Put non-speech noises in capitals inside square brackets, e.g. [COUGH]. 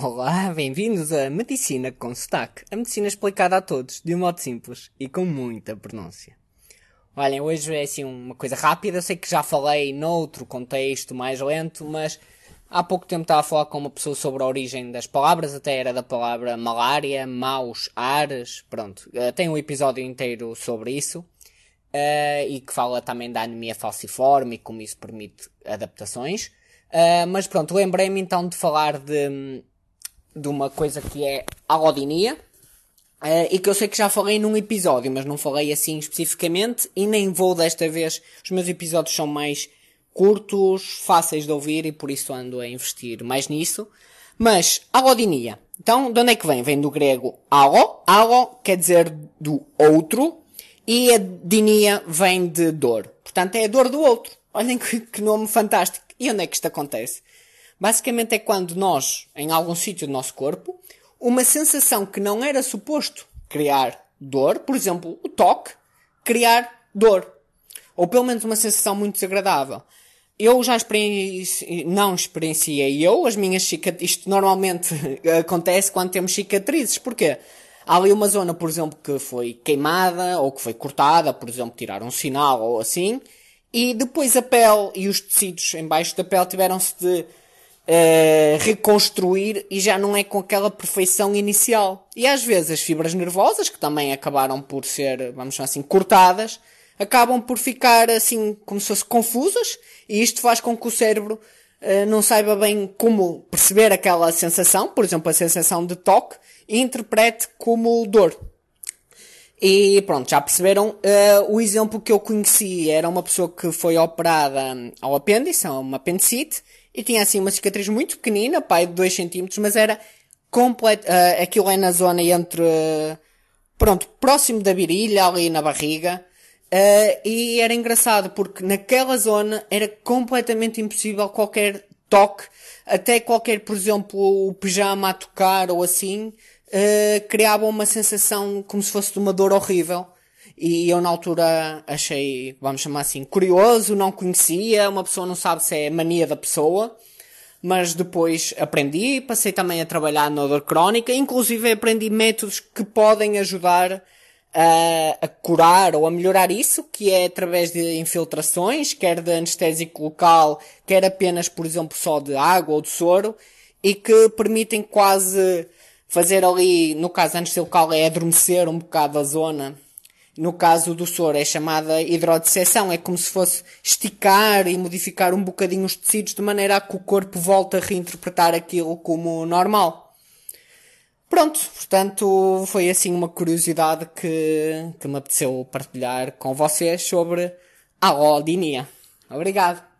Olá, bem-vindos a Medicina com Sotaque. A medicina explicada a todos, de um modo simples e com muita pronúncia. Olhem, hoje é assim uma coisa rápida. Eu sei que já falei noutro contexto mais lento, mas há pouco tempo estava a falar com uma pessoa sobre a origem das palavras, até era da palavra malária, maus, ares, pronto. Eh, tem um episódio inteiro sobre isso. Uh, e que fala também da anemia falciforme e como isso permite adaptações. Uh, mas pronto, lembrei-me então de falar de, de uma coisa que é alodinia. Uh, e que eu sei que já falei num episódio, mas não falei assim especificamente e nem vou desta vez. Os meus episódios são mais curtos, fáceis de ouvir e por isso ando a investir mais nisso. Mas, alodinia. Então, de onde é que vem? Vem do grego alo. Alo quer dizer do outro e a dinia vem de dor. Portanto, é a dor do outro. Olhem que, que nome fantástico. E onde é que isto acontece? Basicamente é quando nós, em algum sítio do nosso corpo, uma sensação que não era suposto criar dor, por exemplo, o toque, criar dor. Ou pelo menos uma sensação muito desagradável. Eu já experienciei, não experienciei eu, as minhas cicatrizes, isto normalmente [LAUGHS] acontece quando temos cicatrizes. Porquê? Há ali uma zona, por exemplo, que foi queimada ou que foi cortada, por exemplo, tirar um sinal ou assim, e depois a pele e os tecidos embaixo da pele tiveram-se de uh, reconstruir e já não é com aquela perfeição inicial. E às vezes as fibras nervosas, que também acabaram por ser, vamos chamar assim, cortadas, acabam por ficar assim como se fossem confusas e isto faz com que o cérebro uh, não saiba bem como perceber aquela sensação, por exemplo, a sensação de toque, e interprete como dor. E pronto, já perceberam, uh, o exemplo que eu conheci era uma pessoa que foi operada ao apêndice, a uma apendicite, e tinha assim uma cicatriz muito pequenina, pai de 2 cm, mas era completo, uh, aquilo é na zona entre, uh, pronto, próximo da virilha, ali na barriga, uh, e era engraçado porque naquela zona era completamente impossível qualquer toque, até qualquer, por exemplo, o pijama a tocar ou assim, criava uma sensação como se fosse de uma dor horrível. E eu na altura achei, vamos chamar assim, curioso, não conhecia, uma pessoa não sabe se é mania da pessoa, mas depois aprendi, passei também a trabalhar na dor crónica, inclusive aprendi métodos que podem ajudar a, a, curar ou a melhorar isso, que é através de infiltrações, quer de anestésico local, quer apenas, por exemplo, só de água ou de soro, e que permitem quase fazer ali, no caso anestesia local é adormecer um bocado a zona. No caso do soro é chamada hidrodisseção, é como se fosse esticar e modificar um bocadinho os tecidos de maneira a que o corpo volte a reinterpretar aquilo como normal. Pronto, portanto, foi assim uma curiosidade que, que me apeteceu partilhar com vocês sobre a alodinia. Obrigado.